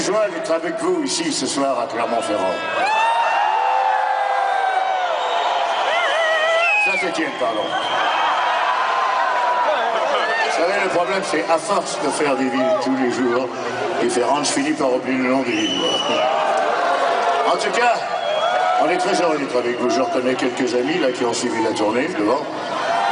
joie d'être avec vous ici ce soir à Clermont-Ferrand. Saint-Étienne, pardon. Vous savez, le problème, c'est à force de faire des villes tous les jours différentes, je finis par oublier le nom des villes. En tout cas, on est très heureux d'être avec vous. Je reconnais quelques amis là qui ont suivi la tournée devant.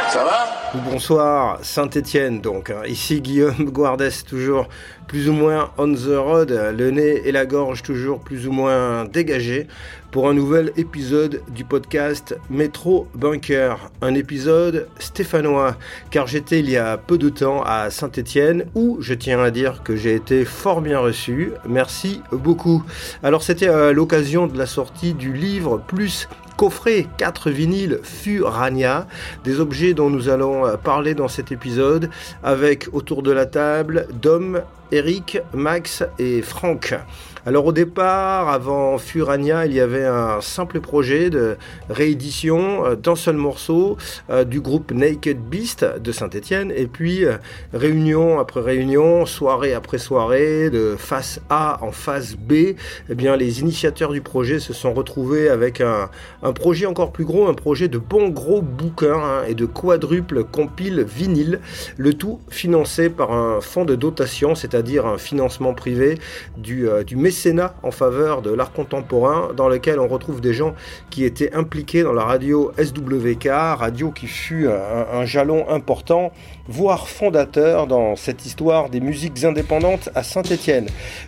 Ça va? Bonsoir, Saint-Étienne donc. Hein. Ici Guillaume Guardès, toujours plus ou moins on the road, le nez et la gorge toujours plus ou moins dégagés pour un nouvel épisode du podcast Métro Bunker. Un épisode stéphanois, car j'étais il y a peu de temps à Saint-Étienne où je tiens à dire que j'ai été fort bien reçu. Merci beaucoup. Alors c'était à l'occasion de la sortie du livre plus coffret 4 vinyles Furania, des objets dont nous allons parler dans cet épisode avec autour de la table Dom, Eric, Max et Franck. Alors au départ, avant Furania, il y avait un simple projet de réédition euh, d'un seul morceau euh, du groupe Naked Beast de Saint-Étienne, et puis euh, réunion après réunion, soirée après soirée, de face A en face B, eh bien les initiateurs du projet se sont retrouvés avec un, projet encore plus gros, un projet de bon gros bouquin hein, et de quadruple compile vinyle, le tout financé par un fonds de dotation, c'est-à-dire un financement privé du, du Sénat en faveur de l'art contemporain, dans lequel on retrouve des gens qui étaient impliqués dans la radio SWK, radio qui fut un, jalon important, voire fondateur dans cette histoire des musiques indépendantes à Saint-Étienne.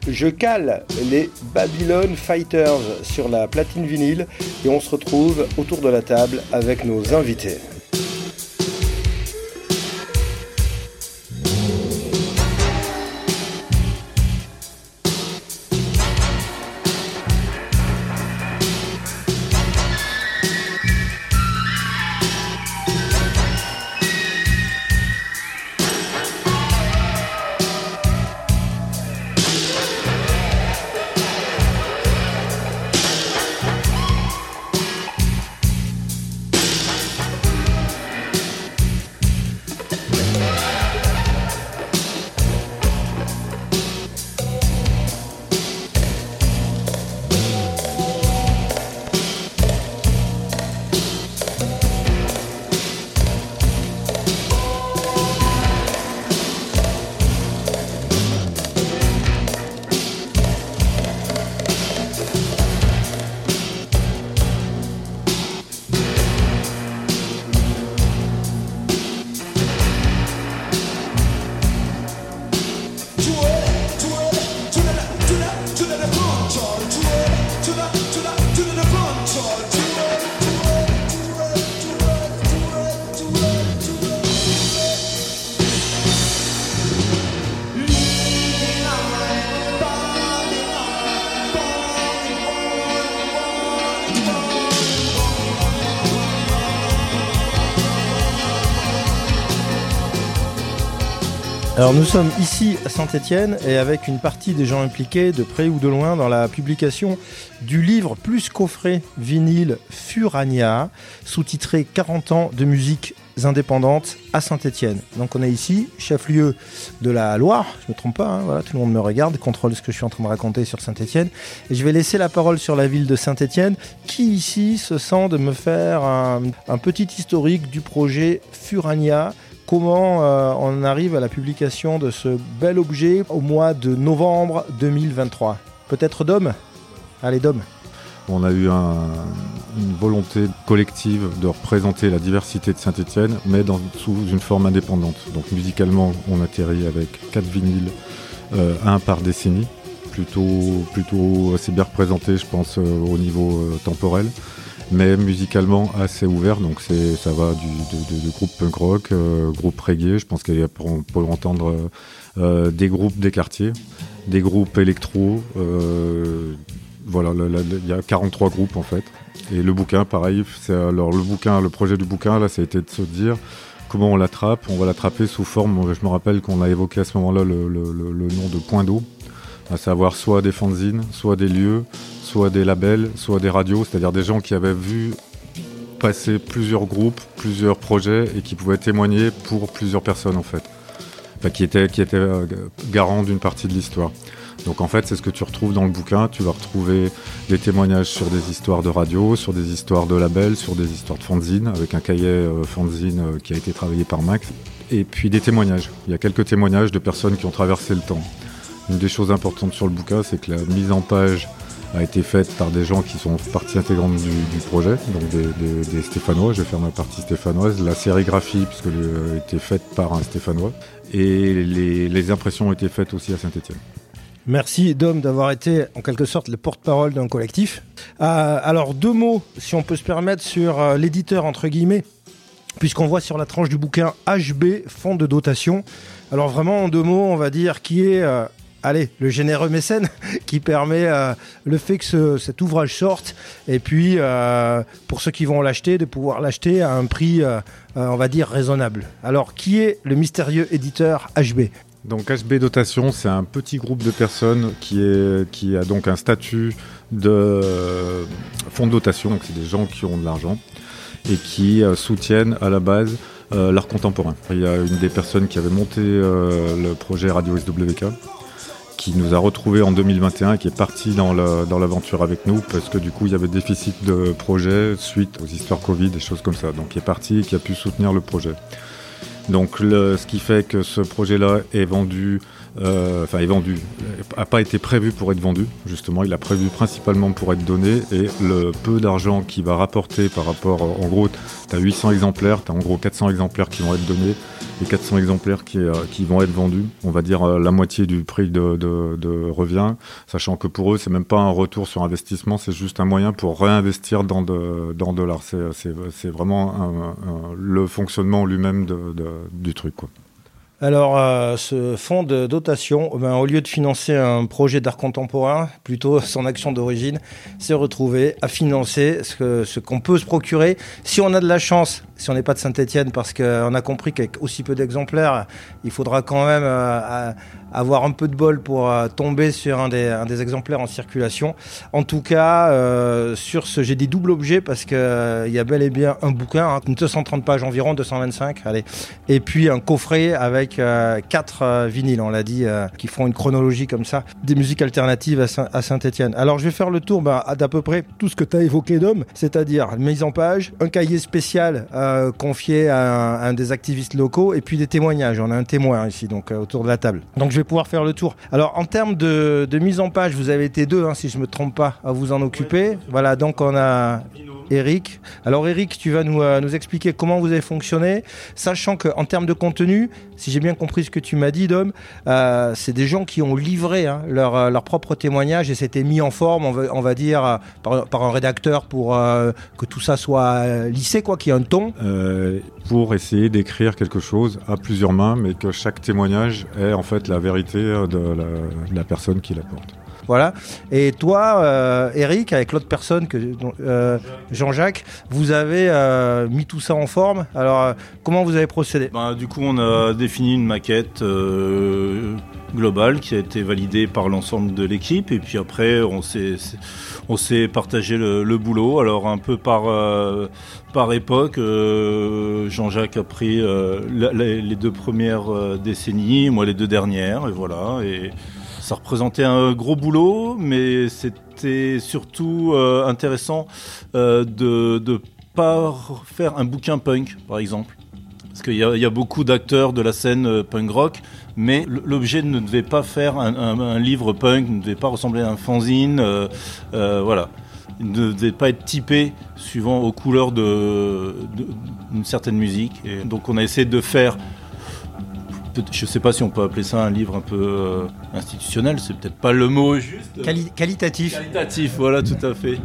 Je cale les Babylon Fighters sur la platine vinyle et on se retrouve autour de la table avec nos invités. Alors nous sommes ici à Saint-Étienne et avec une partie des gens impliqués de près ou de loin dans la publication du livre plus coffret vinyle Furania, sous-titré 40 ans de musique indépendante à Saint-Étienne. Donc on est ici, chef-lieu de la Loire, je me trompe pas, hein, voilà, tout le monde me regarde, contrôle ce que je suis en train de raconter sur Saint-Étienne. Et je vais laisser la parole sur la ville de Saint-Étienne, qui ici se sent de me faire un petit historique du projet Furania comment euh, on arrive à la publication de ce bel objet au mois de novembre 2023. Peut-être Dom? Allez Dom. On a eu une volonté collective de représenter la diversité de Saint-Etienne, mais dans, sous une forme indépendante. Donc musicalement, on atterrit avec quatre vinyles, euh, un par décennie, plutôt, plutôt assez bien représenté, je pense, euh, au niveau temporel mais musicalement assez ouvert. Donc c'est ça va du groupe punk rock, euh, groupe reggae. Je pense qu'il on peut entendre euh, des groupes des quartiers, des groupes électro. Euh, voilà, il y a 43 groupes en fait. Et le bouquin, pareil. C'est alors le bouquin, le projet du bouquin là, ça a été de se dire comment on l'attrape. On va l'attraper sous forme. Je me rappelle qu'on a évoqué à ce moment-là le, le nom de point d'eau, à savoir soit des fanzines, soit des lieux, soit des labels, soit des radios, c'est-à-dire des gens qui avaient vu passer plusieurs groupes, plusieurs projets et qui pouvaient témoigner pour plusieurs personnes en fait, qui étaient, euh, garants d'une partie de l'histoire. Donc en fait, c'est ce que tu retrouves dans le bouquin. Tu vas retrouver des témoignages sur des histoires de radio, sur des histoires de labels, sur des histoires de fanzine, avec un cahier euh, fanzine euh, qui a été travaillé par Max. Et puis des témoignages. Il y a quelques témoignages de personnes qui ont traversé le temps. Une des choses importantes sur le bouquin, c'est que la mise en page a été faite par des gens qui sont partie intégrante du, projet, donc des, Stéphanois. Je vais faire ma partie stéphanoise. La sérigraphie, puisque a été faite par un Stéphanois. Et les, impressions ont été faites aussi à Saint-Étienne. Merci Dom d'avoir été en quelque sorte le porte-parole d'un collectif. Euh, alors deux mots, si on peut se permettre, sur euh, l'éditeur entre guillemets, puisqu'on voit sur la tranche du bouquin HB, fonds de dotation. Alors vraiment en deux mots, on va dire qui est, euh, allez, le généreux mécène qui permet le fait que cet ouvrage sorte, et puis pour ceux qui vont l'acheter, de pouvoir l'acheter à un prix, on va dire, raisonnable. Alors qui est le mystérieux éditeur HB donc HB Dotation, c'est un petit groupe de personnes qui, qui a donc un statut de euh, fonds de dotation, donc c'est des gens qui ont de l'argent et qui euh, soutiennent à la base euh, l'art contemporain. Il y a une des personnes qui avait monté le projet Radio SWK qui nous a retrouvés en 2021 et qui est parti dans l'aventure avec nous parce que du coup il y avait déficit de projet suite aux histoires Covid, des choses comme ça. Donc il est parti et qui a pu soutenir le projet. Donc ce qui fait que ce projet-là est vendu, euh, enfin est vendu, n'a pas été prévu pour être vendu, justement, il a prévu principalement pour être donné, et le peu d'argent qu'il va rapporter par rapport, en gros, tu as 800 exemplaires, tu as en gros 400 exemplaires qui vont être donnés, et 400 exemplaires qui, euh, qui vont être vendus, on va dire euh, la moitié du prix de, revient, sachant que pour eux, c'est même pas un retour sur investissement, c'est juste un moyen pour réinvestir dans de. C'est vraiment le fonctionnement lui-même du truc. Alors, euh, ce fonds de dotation, ben, au lieu de financer un projet d'art contemporain, plutôt son action d'origine, s'est retrouvé à financer ce qu'on peut se procurer. Si on a de la chance, si on n'est pas de Saint-Etienne, parce qu'on a compris qu'avec aussi peu d'exemplaires, il faudra quand même euh, avoir un peu de bol pour euh, tomber sur un des, exemplaires en circulation. En tout cas, euh, sur ce, j'ai des doubles objets parce qu'il y a bel et bien un bouquin, hein, 230 pages environ, 225, allez, et puis un coffret avec quatre vinyles, on l'a dit, qui font une chronologie comme ça, des musiques alternatives à Saint-Etienne. Alors, je vais faire le tour bah, d'à peu près tout ce que tu as évoqué, Dom, c'est-à-dire mise en page, un cahier spécial euh, confié à un, des activistes locaux et puis des témoignages. On a un témoin ici, donc euh, autour de la table. Donc vais pouvoir faire le tour. Alors en termes de, mise en page, vous avez été deux, hein, si je me trompe pas, à vous en occuper. Voilà, donc on a Eric. Alors Eric, tu vas nous, euh, nous expliquer comment vous avez fonctionné, sachant qu'en termes de contenu, si j'ai bien compris ce que tu m'as dit, Dom, euh, c'est des gens qui ont livré hein, leur, euh, leur, propre témoignage et c'était mis en forme, on va, on va dire, par, un rédacteur pour que tout ça soit lissé, quoi, qu'il y ait un ton. pour essayer d'écrire quelque chose à plusieurs mains, mais que chaque témoignage est en fait la vérité de la, de la personne qui l'apporte. Voilà. Et toi, euh, Eric, avec l'autre personne, euh, Jean-Jacques, vous avez euh, mis tout ça en forme. Alors, comment vous avez procédé? Ben, Du coup, on a défini une maquette globale qui a été validée par l'ensemble de l'équipe. Et puis après, on s'est, partagé le, boulot. Alors, un peu par, par époque, Jean-Jacques a pris les deux premières décennies, moi les deux dernières. Et voilà. Ça représentait un gros boulot, mais c'était surtout euh, intéressant euh, de ne pas faire un bouquin punk, par exemple. Parce qu'il y, a beaucoup d'acteurs de la scène euh, punk rock, mais l'objet ne devait pas faire un, livre punk, ne devait pas ressembler à un fanzine, voilà. Il ne devait pas être typé suivant aux couleurs d'une certaine musique. Et donc on a essayé de faire je ne sais pas si on peut appeler ça un livre un peu euh, institutionnel, c'est peut-être pas le mot juste. qualitatif. Qualitatif, voilà, tout à fait.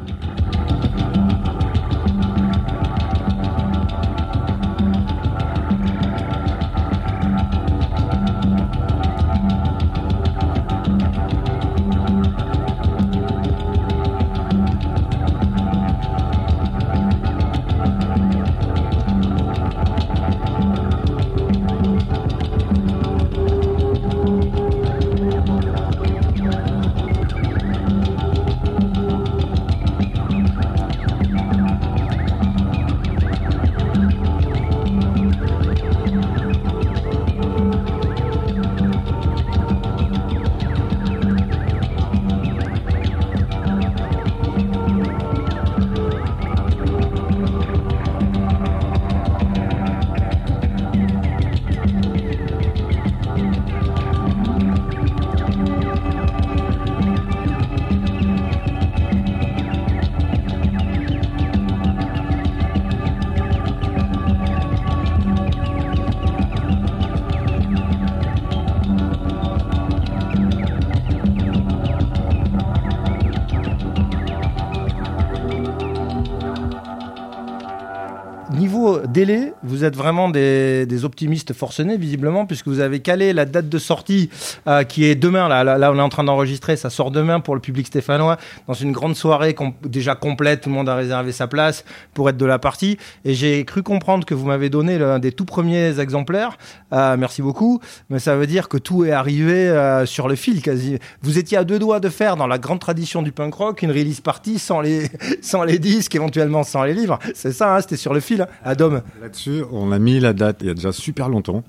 Vous êtes vraiment des, optimistes forcenés, visiblement, puisque vous avez calé la date de sortie euh, qui est demain. Là, là, on est en train d'enregistrer, ça sort demain pour le public stéphanois, dans une grande soirée déjà complète. Tout le monde a réservé sa place pour être de la partie. Et j'ai cru comprendre que vous m'avez donné l'un des tout premiers exemplaires. Euh, merci beaucoup. Mais ça veut dire que tout est arrivé euh, sur le fil quasi. Vous étiez à deux doigts de faire, dans la grande tradition du punk rock, une release party sans les, sans les disques, éventuellement sans les livres. C'est ça, hein, c'était sur le fil, hein. Là-dessus, on a mis la date il y a déjà super longtemps.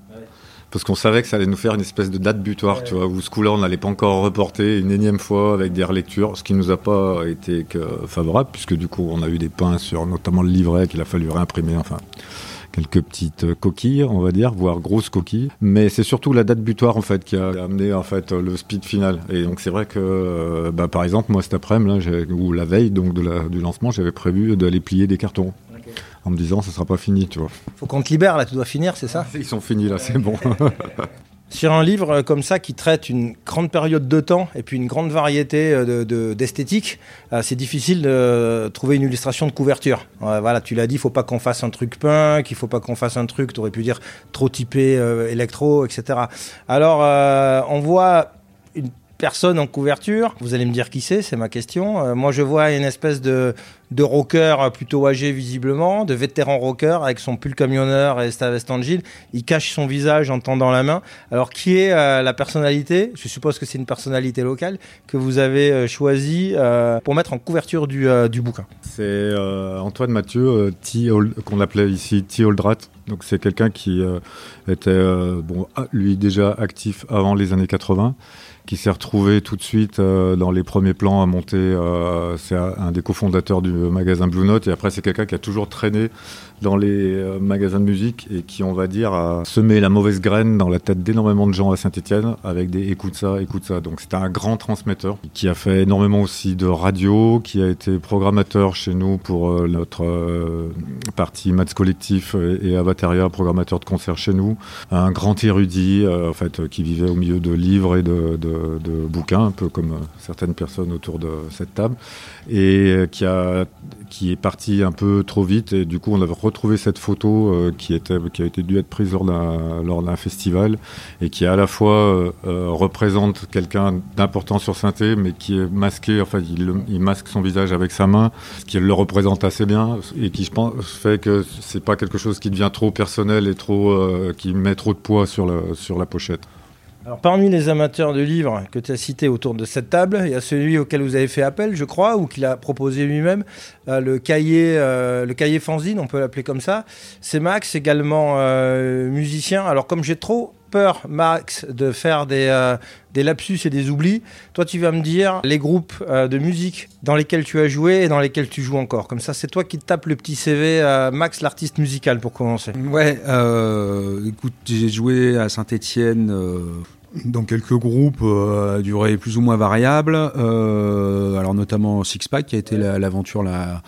Parce qu'on savait que ça allait nous faire une espèce de date butoir, tu vois, où ce coup-là, on n'allait pas encore reporter une énième fois avec des relectures, ce qui nous a pas été que favorable, puisque du coup, on a eu des pains sur notamment le livret qu'il a fallu réimprimer, enfin quelques petites coquilles, on va dire, voire grosses coquilles. Mais c'est surtout la date butoir en fait qui a amené en fait le speed final. Et donc c'est vrai que, euh, bah, par exemple, moi cet après-midi ou la veille donc de la, du lancement, j'avais prévu d'aller plier des cartons. En me disant, ça sera pas fini, tu vois. Faut qu'on te libère là, tu dois finir, c'est ça Ils sont finis là, c'est bon. Sur un livre comme ça qui traite une grande période de temps et puis une grande variété euh, d'esthétique, de, c'est difficile de trouver une illustration de couverture. voilà, tu l'as dit, il faut pas qu'on fasse un truc punk, il faut pas qu'on fasse un truc, tu aurais pu dire trop typé euh, électro, etc. Alors, euh, on voit une personne en couverture. Vous allez me dire qui c'est, c'est ma question. Euh, moi, je vois une espèce de, de rocker plutôt âgé visiblement, de vétéran rocker avec son pull camionneur et sa veste en jean. Il cache son visage en tendant la main. Alors, qui est euh, la personnalité? Je suppose que c'est une personnalité locale que vous avez euh, choisie pour mettre en couverture du, du bouquin. C'est Antoine Mathieu, qu'on appelait ici T. Oldrat. Donc, c'est quelqu'un qui était, bon, lui déjà actif avant les années 80 qui s'est retrouvé tout de suite euh, dans les premiers plans à monter. Euh, c'est un des cofondateurs du magasin Blue Note et après c'est quelqu'un qui a toujours traîné dans les euh, magasins de musique et qui, on va dire, a semé la mauvaise graine dans la tête d'énormément de gens à Saint-Etienne avec des écoute ça, écoute ça. Donc c'était un grand transmetteur qui a fait énormément aussi de radio, qui a été programmateur chez nous pour euh, notre euh, partie Maths Collectif et, Avateria, programmateur de concerts chez nous. Un grand érudit, en fait, qui vivait au milieu de livres et de, de bouquins, un peu comme certaines personnes autour de cette table, et qui, a, qui est parti un peu trop vite et du coup on avait retrouver cette photo euh, qui, était, qui a été dû être prise lors d'un, lors d'un festival et qui à la fois euh, euh, représente quelqu'un d'important sur synthé, mais qui est masqué, enfin il, il, masque son visage avec sa main, ce qui le représente assez bien et qui je pense fait que c'est pas quelque chose qui devient trop personnel et trop qui met trop de poids sur la, sur la pochette. Alors, parmi les amateurs de livres que tu as cités autour de cette table, il y a celui auquel vous avez fait appel, je crois, ou qu'il a proposé lui-même, euh, le cahier, euh, le cahier fanzine, on peut l'appeler comme ça. C'est Max, également euh, musicien. Alors, comme j'ai trop peur, Max, de faire des, lapsus et des oublis, toi, tu vas me dire les groupes de musique dans lesquels tu as joué et dans lesquels tu joues encore. Comme ça, c'est toi qui tapes le petit CV Max, l'artiste musical, pour commencer. Ouais, écoute, j'ai joué à Saint-Etienne dans quelques groupes euh, à durée plus ou moins variable, euh, alors notamment Sixpack qui a été l'aventure la,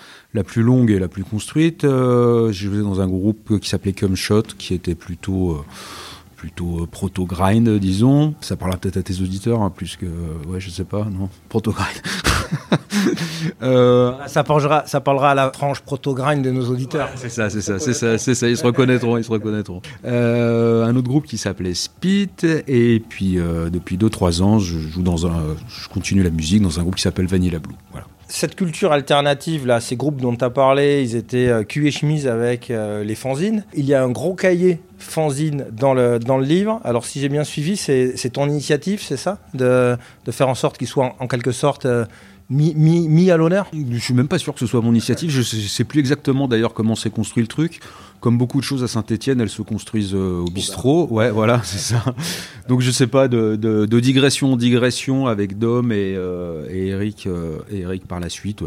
plus longue et la plus construite. Euh, J'ai joué dans un groupe qui s'appelait Cum Shot qui était plutôt euh, plutôt proto-grind, disons. Ça parlera peut-être à tes auditeurs, hein, plus que. Ouais, je sais pas, non Proto-grind. euh... ça, parlera, ça parlera à la frange proto-grind de nos auditeurs. c'est ça, c'est ça, c'est ça, c'est ça, ils se reconnaîtront, ils se reconnaîtront. Euh, un autre groupe qui s'appelait Spit, et puis euh, depuis 2-3 ans, je joue dans un. Je continue la musique dans un groupe qui s'appelle Vanilla Blue. Voilà cette culture alternative, là, ces groupes dont tu as parlé, ils étaient euh, et chemise avec euh, les fanzines. Il y a un gros cahier fanzine dans le, livre. Alors, si j'ai bien suivi, c'est ton initiative, c'est ça? De, de, faire en sorte qu'il soit en, quelque sorte euh, mis, mis, à l'honneur? Je suis même pas sûr que ce soit mon initiative. Je sais, sais plus exactement d'ailleurs comment s'est construit le truc comme beaucoup de choses à Saint-Etienne, elles se construisent euh, au bistrot. Ouais, voilà, c'est ça. Donc je sais pas, de, digression en digression avec Dom et, euh, Eric, euh, et Eric par la suite.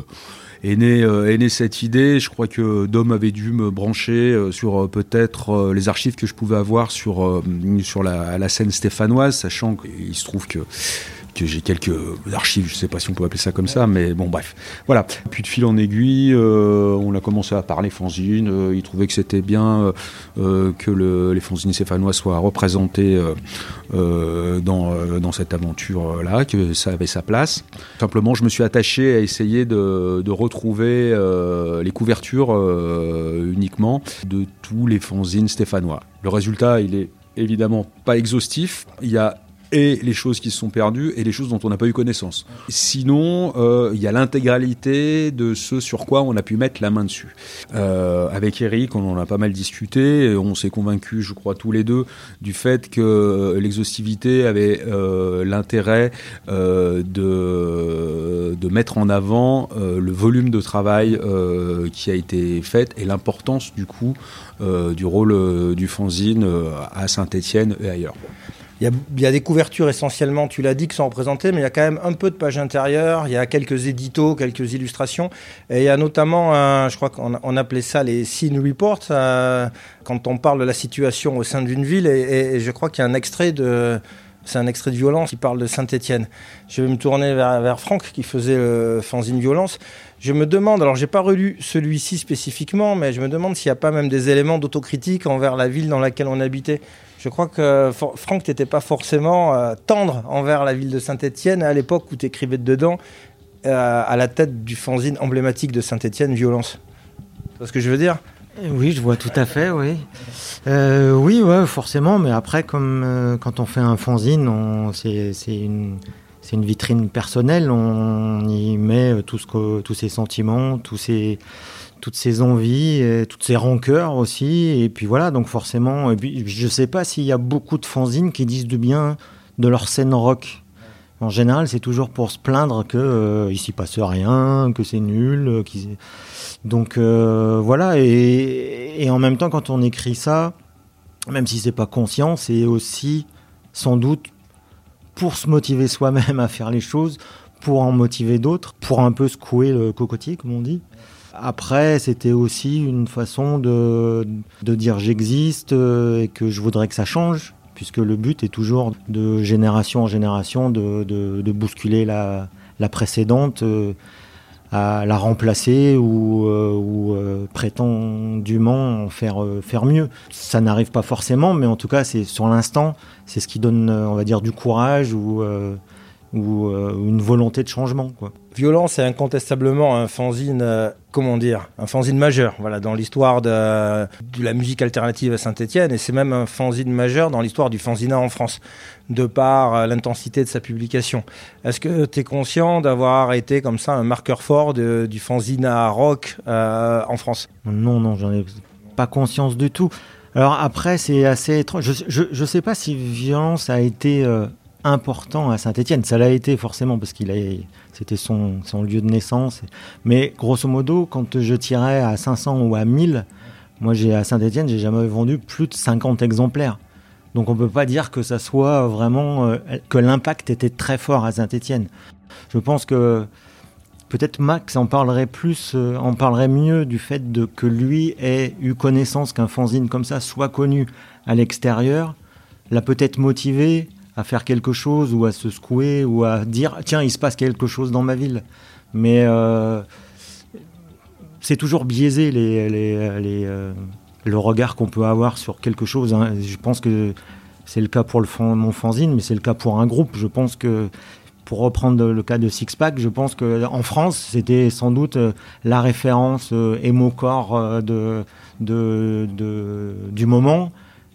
Est née, est née cette idée. Je crois que Dom avait dû me brancher sur peut-être les archives que je pouvais avoir sur, sur la, la scène stéphanoise, sachant qu'il se trouve que que j'ai quelques archives, je sais pas si on peut appeler ça comme ça, mais bon bref. Voilà. Puis de fil en aiguille, on a commencé à parler fanzine. il trouvait que c'était bien que le, les fanzines stéphanois soient représentés dans, dans cette aventure-là, que ça avait sa place. Simplement, je me suis attaché à essayer de, de retrouver les couvertures uniquement de tous les fanzines stéphanois. Le résultat, il est évidemment pas exhaustif. Il y a et les choses qui se sont perdues et les choses dont on n'a pas eu connaissance. Sinon, euh, il y a l'intégralité de ce sur quoi on a pu mettre la main dessus. Euh, avec Eric, on en a pas mal discuté, et on s'est convaincus, je crois, tous les deux, du fait que l'exhaustivité avait euh, l'intérêt de, de mettre en avant le volume de travail qui a été fait et l'importance du coup du rôle du fanzine à Saint-Étienne et ailleurs. Il y, a, des couvertures essentiellement, tu l'as dit, qui sont représentées, mais il y a quand même un peu de pages intérieures, il y a quelques éditos, quelques illustrations, et il y a notamment, je crois qu'on appelait ça les scene reports, euh, quand on parle de la situation au sein d'une ville, et, je crois qu'il y a un extrait de... C'est un extrait de violence qui parle de Saint-Étienne. Je vais me tourner vers, Franck qui faisait le fanzine violence. Je me demande, alors j'ai pas relu celui-ci spécifiquement, mais je me demande s'il n'y a pas même des éléments d'autocritique envers la ville dans laquelle on habitait. Je crois que Franck, n'était pas forcément euh, tendre envers la ville de Saint-Étienne à l'époque où tu écrivais dedans, euh, à la tête du fanzine emblématique de Saint-Étienne, Violence. Tu vois ce que je veux dire? Oui, je vois tout à fait, oui. Euh, oui, forcément, mais après, comme quand on fait un fanzine, c'est une, vitrine personnelle, on y met tout ce tous ses sentiments, tous ses, toutes ces envies, toutes ces rancœurs aussi. Et puis voilà, donc forcément, je sais pas s'il y a beaucoup de fanzines qui disent du bien de leur scène rock. En général, c'est toujours pour se plaindre que euh, ici passe rien, que c'est nul. Euh, donc euh, voilà, et, en même temps, quand on écrit ça, même si c'est pas conscient, c'est aussi sans doute pour se motiver soi-même à faire les choses, pour en motiver d'autres, pour un peu secouer le cocotier, comme on dit. Après, c'était aussi une façon de, de dire j'existe euh, et que je voudrais que ça change, puisque le but est toujours de génération en génération de, de, bousculer la, la précédente, euh, à la remplacer ou, euh, ou prétendument en faire, faire mieux. Ça n'arrive pas forcément, mais en tout cas, c'est sur l'instant, c'est ce qui donne, on va dire, du courage ou ou euh, une volonté de changement. Quoi. Violence est incontestablement un fanzine, euh, comment dire, un fanzine majeur voilà, dans l'histoire de, de, la musique alternative à Saint-Etienne, et c'est même un fanzine majeur dans l'histoire du fanzina en France, de par euh, l'intensité de sa publication. Est-ce que tu es conscient d'avoir été comme ça un marqueur fort de, du fanzina rock en France? Non, non, j'en ai pas conscience du tout. Alors après, c'est assez étrange. Je ne sais pas si Violence a été important à Saint-Étienne. Ça l'a été forcément parce qu'il c'était son, son, lieu de naissance. Mais grosso modo, quand je tirais à 500 ou à 1000, moi j'ai à Saint-Étienne, j'ai jamais vendu plus de 50 exemplaires. Donc on peut pas dire que ça soit vraiment euh, que l'impact était très fort à Saint-Étienne. Je pense que peut-être Max en parlerait plus, euh, parlerait mieux du fait que lui ait eu connaissance qu'un fanzine comme ça soit connu à l'extérieur, l'a peut-être motivé à faire quelque chose ou à se secouer ou à dire tiens il se passe quelque chose dans ma ville mais euh, c'est toujours biaisé les, les, les euh, le regard qu'on peut avoir sur quelque chose hein. je pense que c'est le cas pour le mon fanzine mais c'est le cas pour un groupe je pense que pour reprendre le cas de Sixpack, je pense que en France, c'était sans doute euh, la référence émocore de, de, de, du moment.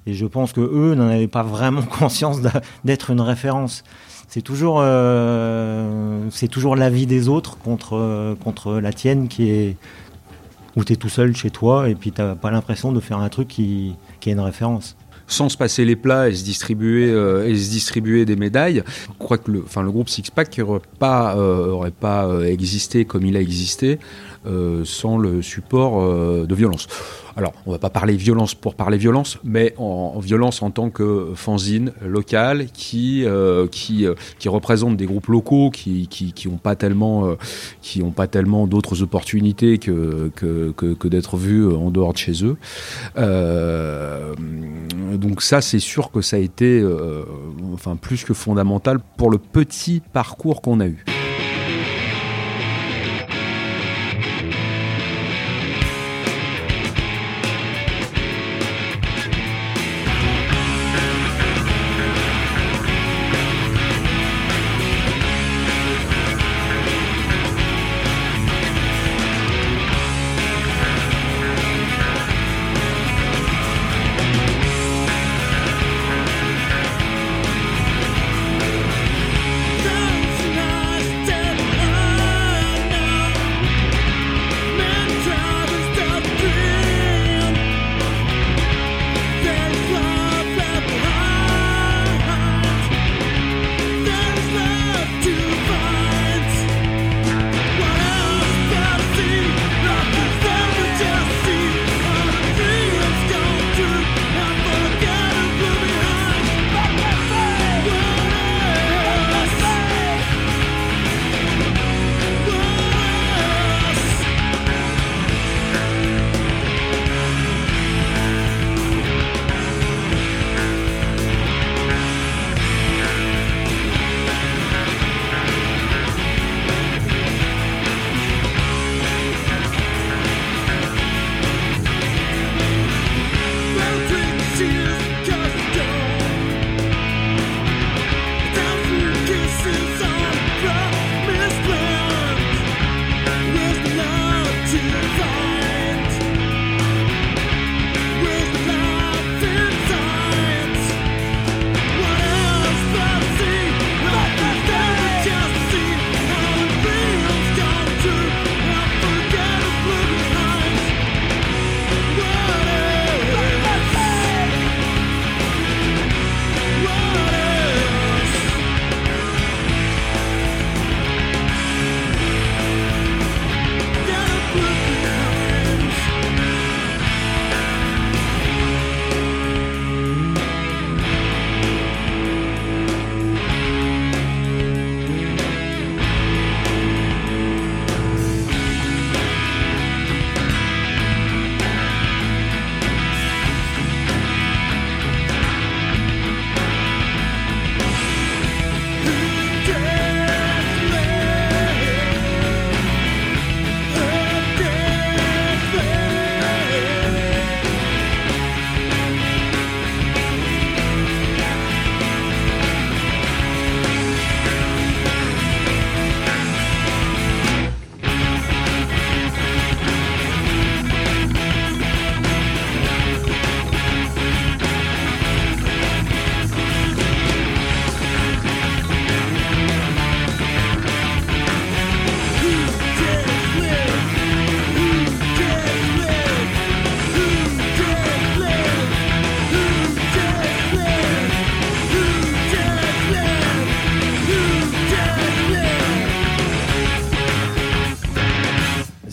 Et je pense que eux n'en avaient pas vraiment conscience d'être une référence. C'est toujours, euh, c'est toujours l'avis des autres contre, contre la tienne qui est où tu es tout seul chez toi et puis tu n'as pas l'impression de faire un truc qui, qui est une référence sans se passer les plats et se distribuer, euh, et se distribuer des médailles. Je crois que le, enfin, le groupe Sixpack n'aurait pas, euh, aurait pas existé comme il a existé sans le support de violence alors on va pas parler violence pour parler violence, mais en, violence en tant que fanzine locale qui euh, qui, euh, qui représente des groupes locaux qui qui, qui ont pas tellement euh, tellement d'autres opportunités que que, que, d'être vus en dehors de chez eux. donc ça c'est sûr que ça a été enfin plus que fondamental pour le petit parcours qu'on a eu.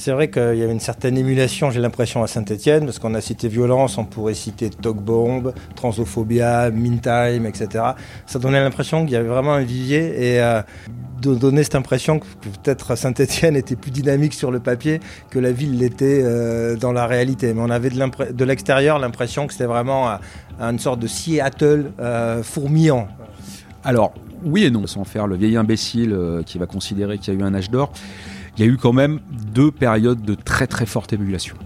C'est vrai qu'il y avait une certaine émulation, j'ai l'impression, à Saint-Etienne, parce qu'on a cité violence, on pourrait citer Talk Bomb, Transophobia, Meantime, etc. Ça donnait l'impression qu'il y avait vraiment un vivier et euh, donner cette impression que peut-être Saint-Etienne était plus dynamique sur le papier que la ville l'était euh, dans la réalité. Mais on avait de l'extérieur l'impression que c'était vraiment une sorte de Seattle euh, fourmillant. Alors, oui et non, sans faire le vieil imbécile qui va considérer qu'il y a eu un âge d'or il y a eu quand même deux périodes de très très forte émulation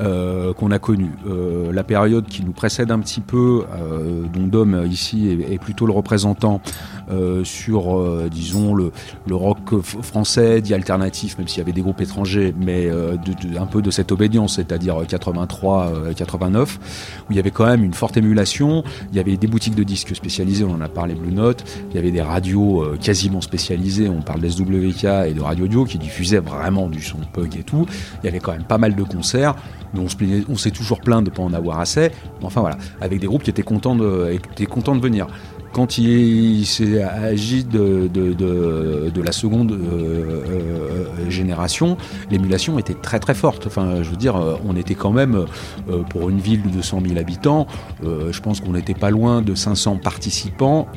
euh, qu'on a connues. Euh, la période qui nous précède un petit peu, euh, dont Dom ici est, est, plutôt le représentant euh, sur, euh, disons, le, le, rock français dit alternatif, même s'il y avait des groupes étrangers, mais euh, de, un peu de cette obédience, c'est-à-dire 83, 89, où il y avait quand même une forte émulation. Il y avait des boutiques de disques spécialisées, on en a parlé Blue Note. Il y avait des radios quasiment spécialisées, on parle d'SWK et de Radio Audio qui diffusaient vraiment du son punk et tout. Il y avait quand même pas mal de concerts. dont on s'est toujours plaint de ne pas en avoir assez. Enfin voilà, avec des groupes qui étaient contents de, étaient contents de venir quand il, s'est agi de, la seconde euh, euh, génération, l'émulation était très très forte. Enfin, je veux dire, on était quand même, pour une ville de 200 000 habitants, je pense qu'on n'était pas loin de 500 participants,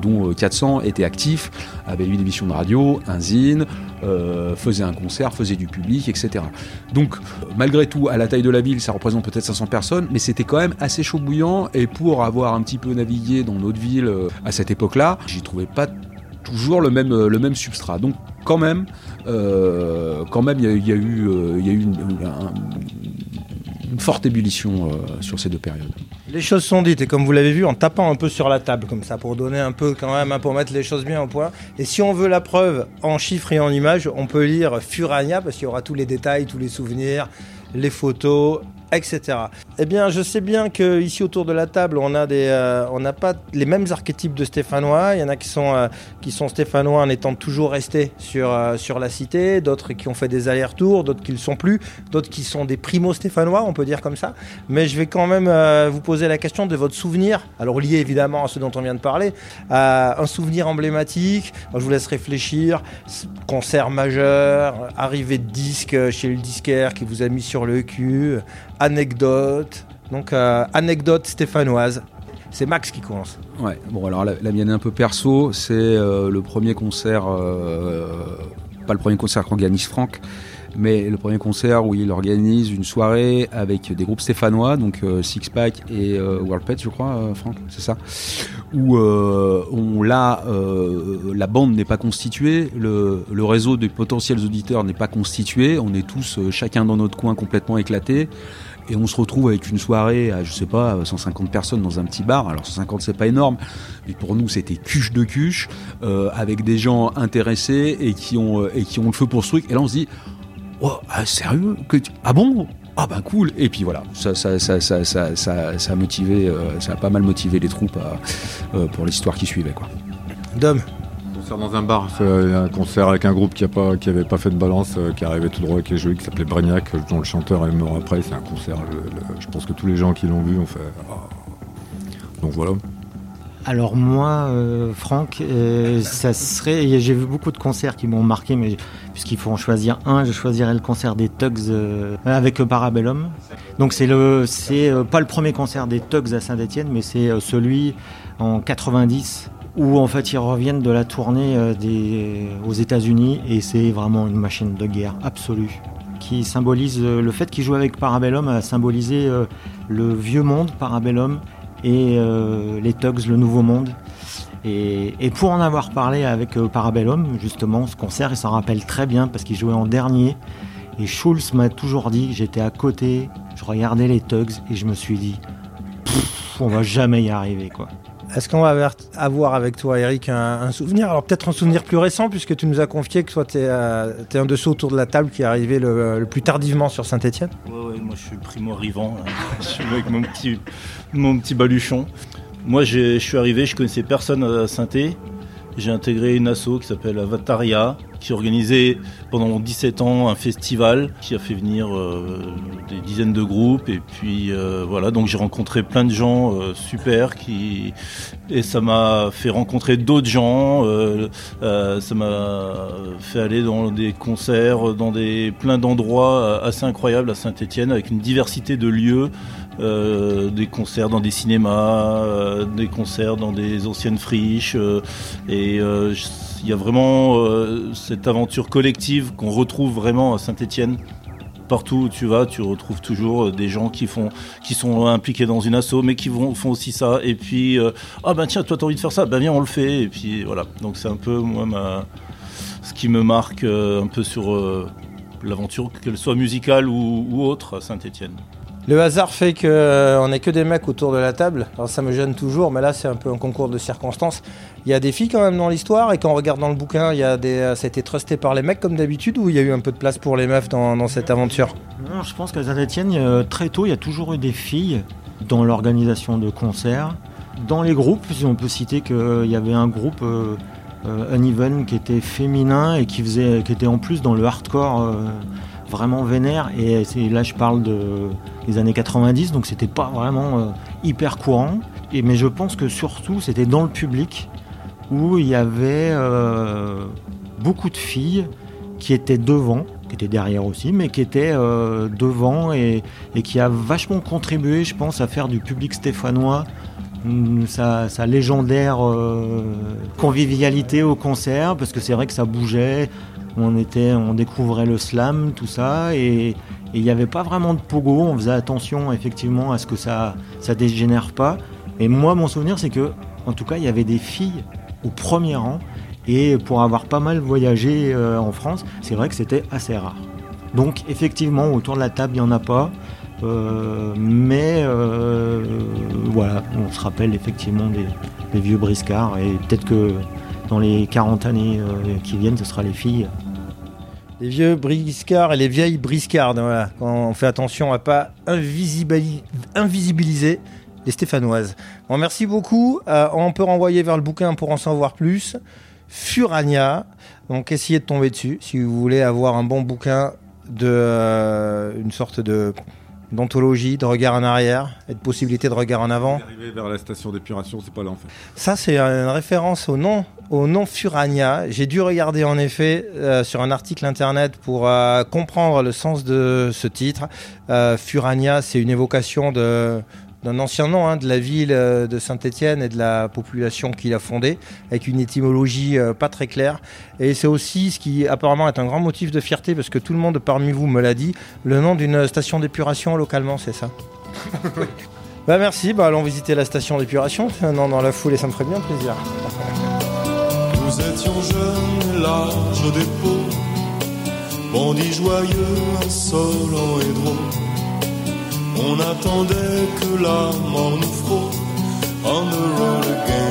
dont 400 étaient actifs, avaient une émission de radio, un zine, faisaient un concert, faisaient du public, etc. Donc, malgré tout, à la taille de la ville, ça représente peut-être 500 personnes, mais c'était quand même assez chaud bouillant, et pour avoir un petit peu navigué dans notre ville euh, à cette époque-là, j'y trouvais pas toujours le même, euh, substrat. Donc quand même, euh, quand même, il y a eu une, forte ébullition sur ces deux périodes. Les choses sont dites et comme vous l'avez vu, en tapant un peu sur la table comme ça pour donner un peu quand même, hein, pour mettre les choses bien au point. Et si on veut la preuve en chiffres et en images, on peut lire Furania parce qu'il y aura tous les détails, tous les souvenirs, les photos, etc. Eh bien, je sais bien que ici autour de la table, on a des, euh, n'a pas les mêmes archétypes de Stéphanois. Il y en a qui sont, euh, Stéphanois en étant toujours restés sur, euh, sur la cité, d'autres qui ont fait des allers-retours, d'autres qui ne le sont plus, d'autres qui sont des primo Stéphanois, on peut dire comme ça. Mais je vais quand même vous poser la question de votre souvenir. Alors lié évidemment à ce dont on vient de parler, un souvenir emblématique. je vous laisse réfléchir. Concert majeur, arrivée de disque chez le disquaire qui vous a mis sur le cul anecdote. Donc, euh, anecdote stéphanoise. C'est Max qui commence. Ouais, bon, alors la, mienne est un peu perso. C'est euh, le premier concert, euh, pas le premier concert qu'organise Franck, mais le premier concert où il organise une soirée avec des groupes stéphanois, donc Six Pack et World Pet, je crois, Franck, c'est ça, où là, la bande n'est pas constituée, le, réseau des potentiels auditeurs n'est pas constitué, on est tous chacun dans notre coin complètement éclatés et on se retrouve avec une soirée à, je sais pas, 150 personnes dans un petit bar. Alors 150 c'est pas énorme, mais pour nous c'était cuche de cuche, euh, avec des gens intéressés et qui ont euh, et qui ont le feu pour ce truc. Et là on se dit, oh, ah, sérieux que ah bon? Ah ben cool et puis voilà ça ça ça ça ça, ça, a motivé euh, ça a pas mal motivé les troupes pour l'histoire qui suivait quoi. Dom dans un bar, un concert avec un groupe qui n'avait pas fait de balance, euh, qui arrivait tout droit avec les jeux, qui s'appelait Brignac, dont le chanteur est mort après. C'est un concert, je pense que tous les gens qui l'ont vu ont fait. Ah. Donc voilà. Alors moi, euh, Franck, euh, ça serait. J'ai vu beaucoup de concerts qui m'ont marqué, mais puisqu'il faut en choisir un, je choisirais le concert des Tugs avec Parabellum. Donc c'est le, pas le premier concert des Tugs à Saint-Étienne, mais c'est celui en 90 où en fait ils reviennent de la tournée euh, aux États-Unis et c'est vraiment une machine de guerre absolue qui symbolise euh, le fait qu'ils jouent avec Parabellum a symbolisé euh, le vieux monde Parabellum et les Tugs le nouveau monde. Et, pour en avoir parlé avec Parabellum, justement, ce concert, il s'en rappelle très bien parce qu'il jouait en dernier. Et Schulz m'a toujours dit, j'étais à côté, je regardais les Tugs et je me suis dit, on va jamais y arriver quoi. Est-ce qu'on va avoir avec toi, Eric, un, souvenir? Alors peut-être un souvenir plus récent, puisque tu nous as confié que toi, tu es, euh, un de ceux autour de la table qui est arrivé le, plus tardivement sur Saint-Etienne Oui, ouais, moi je suis primo-arrivant. je suis avec mon petit, baluchon. Moi, je suis arrivé, je connaissais personne à saint J'ai intégré une asso qui s'appelle Avataria, qui organisait pendant 17 ans un festival qui a fait venir euh, des dizaines de groupes. Et puis euh, voilà. Donc j'ai rencontré plein de gens euh, super qui et ça m'a fait rencontrer d'autres gens ça m'a fait aller dans des concerts dans des plein d'endroits assez incroyables à Saint-Étienne avec une diversité de lieux des concerts dans des cinémas, des concerts dans des anciennes friches. et il y a vraiment euh, cette aventure collective qu'on retrouve vraiment à Saint-Étienne. Partout où tu vas, tu retrouves toujours euh, des gens qui font, qui sont impliqués dans une asso, mais qui font aussi ça. Et puis, euh, ah ben tiens, toi t'as envie de faire ça, ben viens on le fait. Et puis voilà. Donc c'est un peu moi ma, ce qui me marque un peu sur l'aventure, qu'elle soit musicale ou, ou autre à Saint-Étienne. Le hasard fait qu'on euh, n'est que des mecs autour de la table. Alors ça me gêne toujours, mais là c'est un peu un concours de circonstances. Il y a des filles quand même dans l'histoire, et quand on regarde dans le bouquin, y a des, euh, ça a été trusté par les mecs comme d'habitude, ou il y a eu un peu de place pour les meufs dans, cette aventure? Non, je pense qu'à Saint-Etienne, très tôt, il y a toujours eu des filles dans l'organisation de concerts. Dans les groupes, on peut citer qu'il y avait un groupe, euh, Uneven, qui était féminin et qui était en plus dans le hardcore vraiment vénère. Et là, je parle de, des années 90, donc c'était pas vraiment euh, hyper courant. et, mais je pense que surtout c'était dans le public où il y avait euh, beaucoup de filles qui étaient devant, qui étaient derrière aussi, mais qui étaient euh, devant et, qui a vachement contribué, je pense, à faire du public stéphanois hum, sa, légendaire convivialité au concert, parce que c'est vrai que ça bougeait, on, découvrait le slam, tout ça, et il n'y avait pas vraiment de pogo, on faisait attention effectivement à ce que ça ça dégénère pas. Et moi, mon souvenir, c'est que, en tout cas, il y avait des filles au premier rang, et pour avoir pas mal voyagé euh, en France, c'est vrai que c'était assez rare. Donc effectivement, autour de la table, il n'y en a pas. Euh, mais euh, voilà, on se rappelle effectivement des, vieux briscards et peut-être que dans les 40 années qui viennent, ce sera les filles. Les vieux briscards et les vieilles briscardes, voilà. On fait attention à pas invisibili- invisibiliser les stéphanoises. Merci beaucoup. Euh, on peut renvoyer vers le bouquin pour en savoir plus. Furania. Donc, essayez de tomber dessus si vous voulez avoir un bon bouquin de euh, une sorte de d'anthologie, de regard en arrière et de possibilité de regard en avant. Arriver vers la station d'épuration, c'est pas là en fait. Ça, c'est une référence au nom, au nom Furania. J'ai dû regarder en effet euh, sur un article internet pour euh, comprendre le sens de ce titre. Euh, Furania, c'est une évocation de d'un ancien nom hein, de la ville euh, de Saint-Étienne et de la population qui l'a fondée, avec une étymologie euh, pas très claire. Et c'est aussi ce qui apparemment est un grand motif de fierté, parce que tout le monde parmi vous me l'a dit, le nom d'une station d'épuration localement, c'est ça. bah merci, bah allons visiter la station d'épuration. Non, dans la foule et ça me ferait bien plaisir. Nous étions jeunes larges d'épaules, bandits joyeux, insolents et drôles. On attendait que la mort nous frôle. On the road again,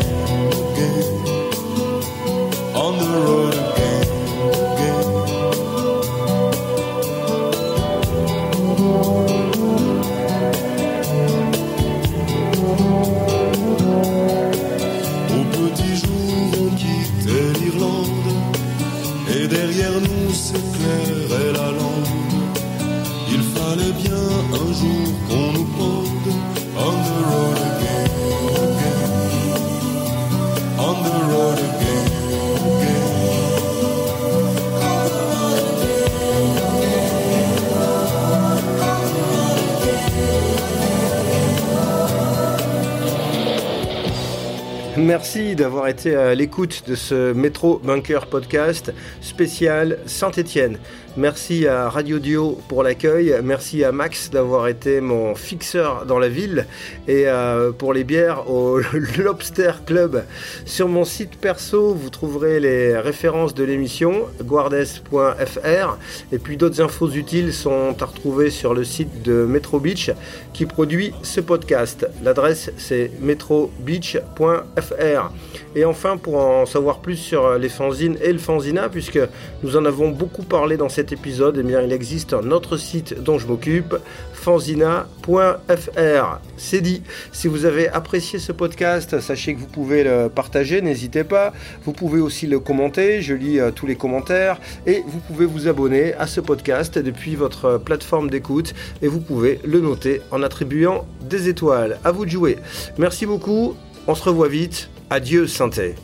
Merci d'avoir été à l'écoute de ce Métro Bunker podcast spécial Saint-Étienne. Merci à Radio Dio pour l'accueil. Merci à Max d'avoir été mon fixeur dans la ville et euh, pour les bières au Lobster Club. Sur mon site perso, vous trouverez les références de l'émission guardes.fr et puis d'autres infos utiles sont à retrouver sur le site de Metro Beach qui produit ce podcast. L'adresse c'est metrobeach.fr. Et enfin, pour en savoir plus sur les fanzines et le fanzina, puisque nous en avons beaucoup parlé dans épisode, eh bien, il existe un autre site dont je m'occupe, fanzina.fr. C'est dit. Si vous avez apprécié ce podcast, sachez que vous pouvez le partager, n'hésitez pas. Vous pouvez aussi le commenter, je lis euh, tous les commentaires. Et vous pouvez vous abonner à ce podcast depuis votre plateforme d'écoute. Et vous pouvez le noter en attribuant des étoiles. À vous de jouer. Merci beaucoup. On se revoit vite. Adieu, Synthé.